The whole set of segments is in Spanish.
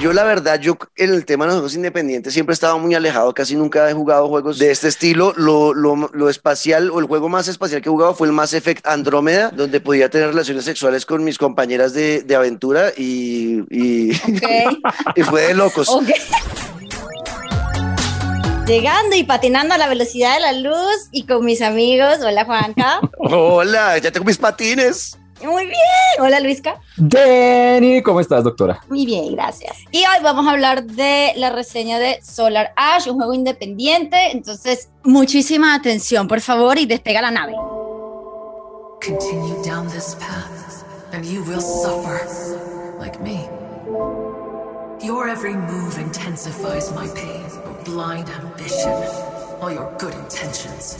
yo la verdad, yo en el tema de los juegos independientes siempre he estado muy alejado, casi nunca he jugado juegos de este estilo. Lo, lo, lo espacial o el juego más espacial que he jugado fue el Mass Effect Andrómeda, donde podía tener relaciones sexuales con mis compañeras de, de aventura y, y, y, fue de locos. Okay. Llegando y patinando a la velocidad de la luz y con mis amigos. Hola, Juanca. Hola, ya tengo mis patines. Muy bien. Hola, Luisca. Denny, ¿cómo estás, doctora? Muy bien, gracias. Y hoy vamos a hablar de la reseña de Solar Ash, un juego independiente. Entonces, muchísima atención, por favor, y despega la nave. Continue down this path, and you will suffer, like me. Your every move intensifies my pain, your blind ambition, all your good intentions.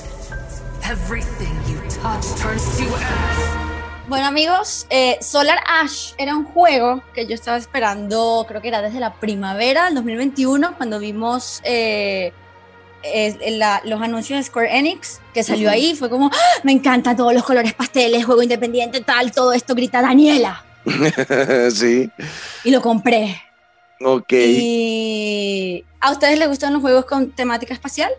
Everything you touch turns to ash. Bueno amigos, eh, Solar Ash era un juego que yo estaba esperando, creo que era desde la primavera del 2021, cuando vimos eh, la, los anuncios de Square Enix, que salió ahí, fue como, ¡Ah! me encantan todos los colores pasteles, juego independiente, tal, todo esto, grita Daniela. sí. Y lo compré. Ok. ¿Y a ustedes les gustan los juegos con temática espacial?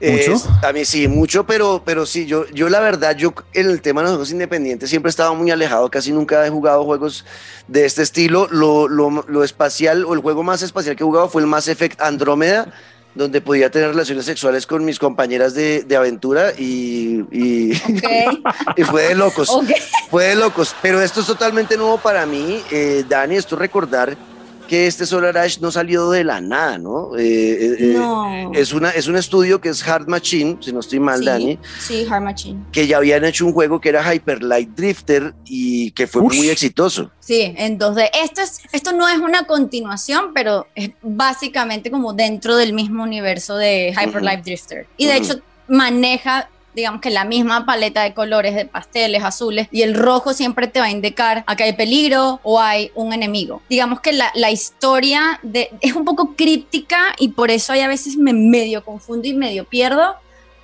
¿Mucho? a mí sí, mucho, pero, pero sí, yo, yo la verdad, yo en el tema de los juegos independientes siempre he estado muy alejado, casi nunca he jugado juegos de este estilo. Lo, lo, lo espacial o el juego más espacial que he jugado fue el Mass Effect Andrómeda, donde podía tener relaciones sexuales con mis compañeras de, de aventura y, y, okay. y, fue de locos. Okay. Fue de locos, pero esto es totalmente nuevo para mí. Eh, Dani, esto recordar que este Solar Ash no salió de la nada, ¿no? Eh, eh, no. Es, una, es un estudio que es Hard Machine, si no estoy mal, sí, Dani. Sí, Hard Machine. Que ya habían hecho un juego que era Hyper Light Drifter y que fue muy exitoso. Sí, entonces esto, es, esto no es una continuación, pero es básicamente como dentro del mismo universo de Hyper uh -huh. Light Drifter. Y de uh -huh. hecho maneja digamos que la misma paleta de colores de pasteles azules y el rojo siempre te va a indicar a que hay peligro o hay un enemigo. Digamos que la, la historia de, es un poco críptica y por eso hay a veces me medio confundo y medio pierdo,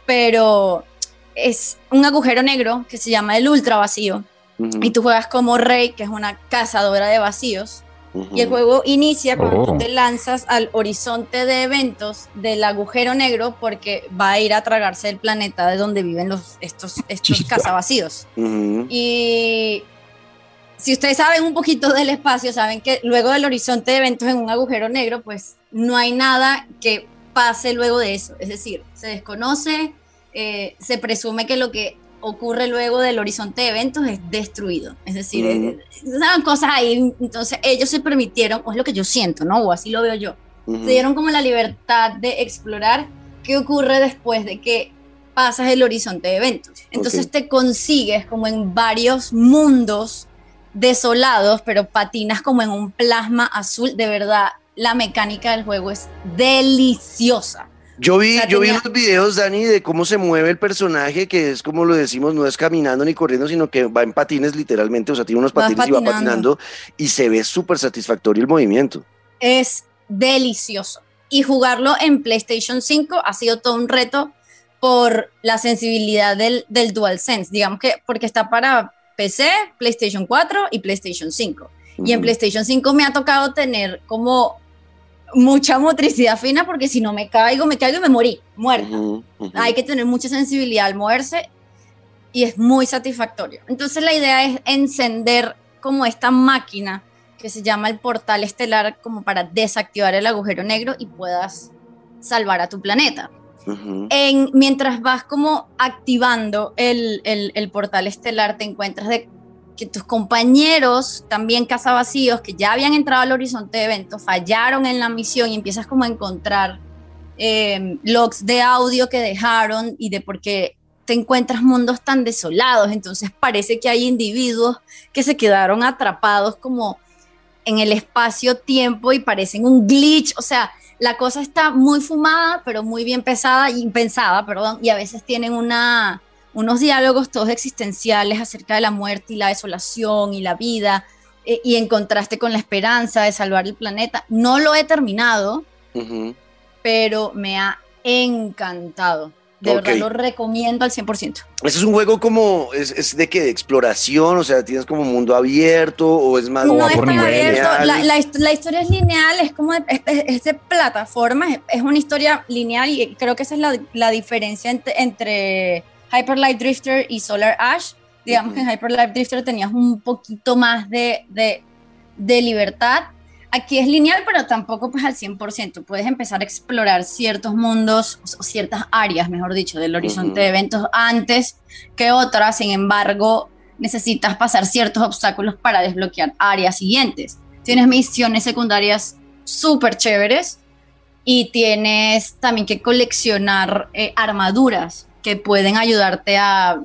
pero es un agujero negro que se llama el ultra vacío. Uh -huh. Y tú juegas como Rey, que es una cazadora de vacíos. Uh -huh. Y el juego inicia cuando oh. tú te lanzas al horizonte de eventos del agujero negro porque va a ir a tragarse el planeta de donde viven los, estos, estos cazavacíos. Uh -huh. Y si ustedes saben un poquito del espacio, saben que luego del horizonte de eventos en un agujero negro, pues no hay nada que pase luego de eso. Es decir, se desconoce, eh, se presume que lo que ocurre luego del horizonte de eventos es destruido. Es decir, uh -huh. cosas ahí. Entonces ellos se permitieron, o es lo que yo siento, ¿no? O así lo veo yo. Uh -huh. Se dieron como la libertad de explorar qué ocurre después de que pasas el horizonte de eventos. Entonces okay. te consigues como en varios mundos desolados, pero patinas como en un plasma azul. De verdad, la mecánica del juego es deliciosa. Yo vi, yo vi unos videos, Dani, de cómo se mueve el personaje, que es como lo decimos, no es caminando ni corriendo, sino que va en patines literalmente, o sea, tiene unos patines y va patinando y se ve súper satisfactorio el movimiento. Es delicioso. Y jugarlo en PlayStation 5 ha sido todo un reto por la sensibilidad del, del DualSense, digamos que porque está para PC, PlayStation 4 y PlayStation 5. Uh -huh. Y en PlayStation 5 me ha tocado tener como mucha motricidad fina porque si no me caigo, me caigo y me morí, muerta. Uh -huh, uh -huh. Hay que tener mucha sensibilidad al moverse y es muy satisfactorio. Entonces la idea es encender como esta máquina que se llama el portal estelar como para desactivar el agujero negro y puedas salvar a tu planeta. Uh -huh. en, mientras vas como activando el, el, el portal estelar, te encuentras de que tus compañeros, también cazavacíos, que ya habían entrado al horizonte de eventos, fallaron en la misión y empiezas como a encontrar eh, logs de audio que dejaron y de por qué te encuentras mundos tan desolados. Entonces parece que hay individuos que se quedaron atrapados como en el espacio-tiempo y parecen un glitch. O sea, la cosa está muy fumada, pero muy bien pesada y pensada, perdón, y a veces tienen una unos diálogos todos existenciales acerca de la muerte y la desolación y la vida, eh, y en contraste con la esperanza de salvar el planeta. No lo he terminado, uh -huh. pero me ha encantado. De verdad lo recomiendo al 100%. ¿Ese es un juego como, es, de qué? ¿De exploración? O sea, ¿tienes como mundo abierto o es más no es por abierto. La, historia es lineal, es como de, es, de plataforma, es, una historia lineal y creo que esa es la, diferencia entre, Hyper Light Drifter y Solar Ash. Digamos que en Hyper Light Drifter tenías un poquito más de, de, de libertad aquí es lineal, pero tampoco pues al 100%. Puedes empezar a explorar ciertos mundos o ciertas áreas, mejor dicho, del horizonte de eventos antes que otras. Sin embargo, necesitas pasar ciertos obstáculos para desbloquear áreas siguientes. Tienes misiones secundarias súper chéveres y tienes también que coleccionar eh, armaduras que pueden ayudarte a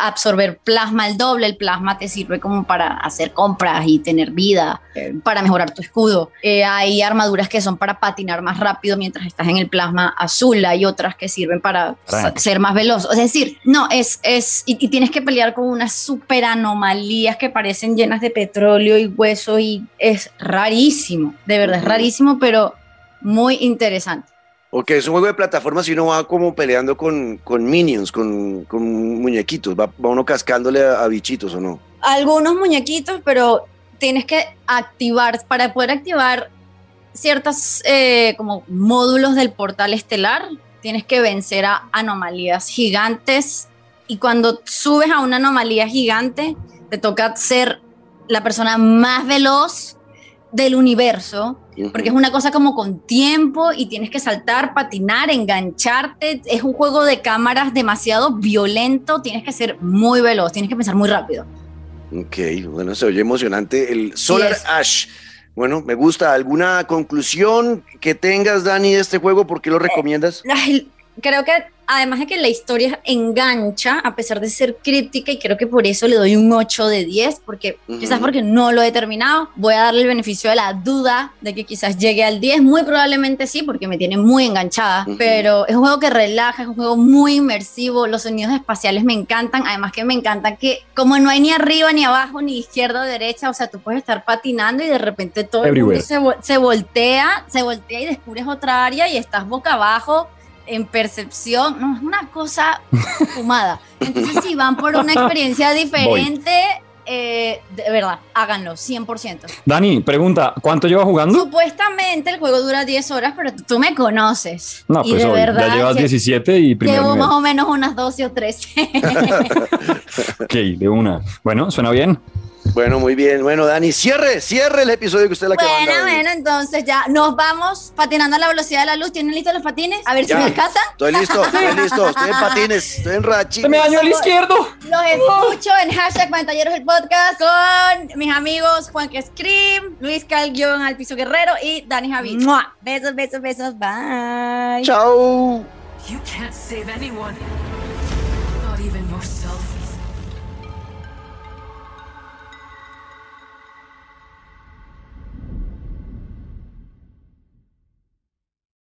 absorber plasma el doble, el plasma te sirve como para hacer compras y tener vida, eh, para mejorar tu escudo. Eh, hay armaduras que son para patinar más rápido mientras estás en el plasma azul, hay otras que sirven para ser más veloz. Es decir, no, es, es y, tienes que pelear con unas super anomalías que parecen llenas de petróleo y hueso y es rarísimo, de verdad es rarísimo, pero muy interesante. Ok, es un juego de plataformas y uno va como peleando con, con minions, con, con muñequitos. Va, uno cascándole a, bichitos o no. Algunos muñequitos, pero tienes que activar, para poder activar ciertos eh, como módulos del portal estelar, tienes que vencer a anomalías gigantes. Y cuando subes a una anomalía gigante, te toca ser la persona más veloz del universo porque es una cosa como con tiempo y tienes que saltar, patinar, engancharte. Es un juego de cámaras demasiado violento, tienes que ser muy veloz, tienes que pensar muy rápido. Ok, bueno, se oye emocionante. El Solar Ash. Bueno, me gusta. ¿Alguna conclusión que tengas, Dani, de este juego? ¿Por qué lo eh, recomiendas? Creo que además de que la historia engancha, a pesar de ser crítica, y creo que por eso le doy un 8 de 10, porque quizás porque no lo he terminado, voy a darle el beneficio de la duda de que quizás llegue al 10, muy probablemente sí, porque me tiene muy enganchada, pero es un juego que relaja, es un juego muy inmersivo, los sonidos espaciales me encantan, además que me encanta que como no hay ni arriba, ni abajo, ni izquierda o derecha, o sea, tú puedes estar patinando y de repente todo el mundo se, se voltea, se voltea y descubres otra área y estás boca abajo en percepción, no, es una cosa fumada. Entonces, si van por una experiencia diferente, eh, de verdad, háganlo, 100%. Dani, pregunta, ¿cuánto llevas jugando? Supuestamente el juego dura 10 horas, pero tú me conoces. No, pues de verdad, ya llevas 17 y primero. Llevo más o menos unas 12 o 13. ok, de una. Bueno, suena bien. Bueno, muy bien. Bueno, Dani, cierre, cierre el episodio que usted la bueno, Bueno, bueno, entonces ya nos vamos patinando a la velocidad de la luz. ¿Tienen listos los patines? A ver si me alcanzan. Estoy listo, estoy listo. Estoy en patines, estoy en rachines. me daño al izquierdo. Los escucho en hashtag Pantalleros el podcast con mis amigos Juan que Scream, Luis Calguión al piso guerrero y Dani Javi. Besos, besos, besos. Bye. Chao. You can't save anyone.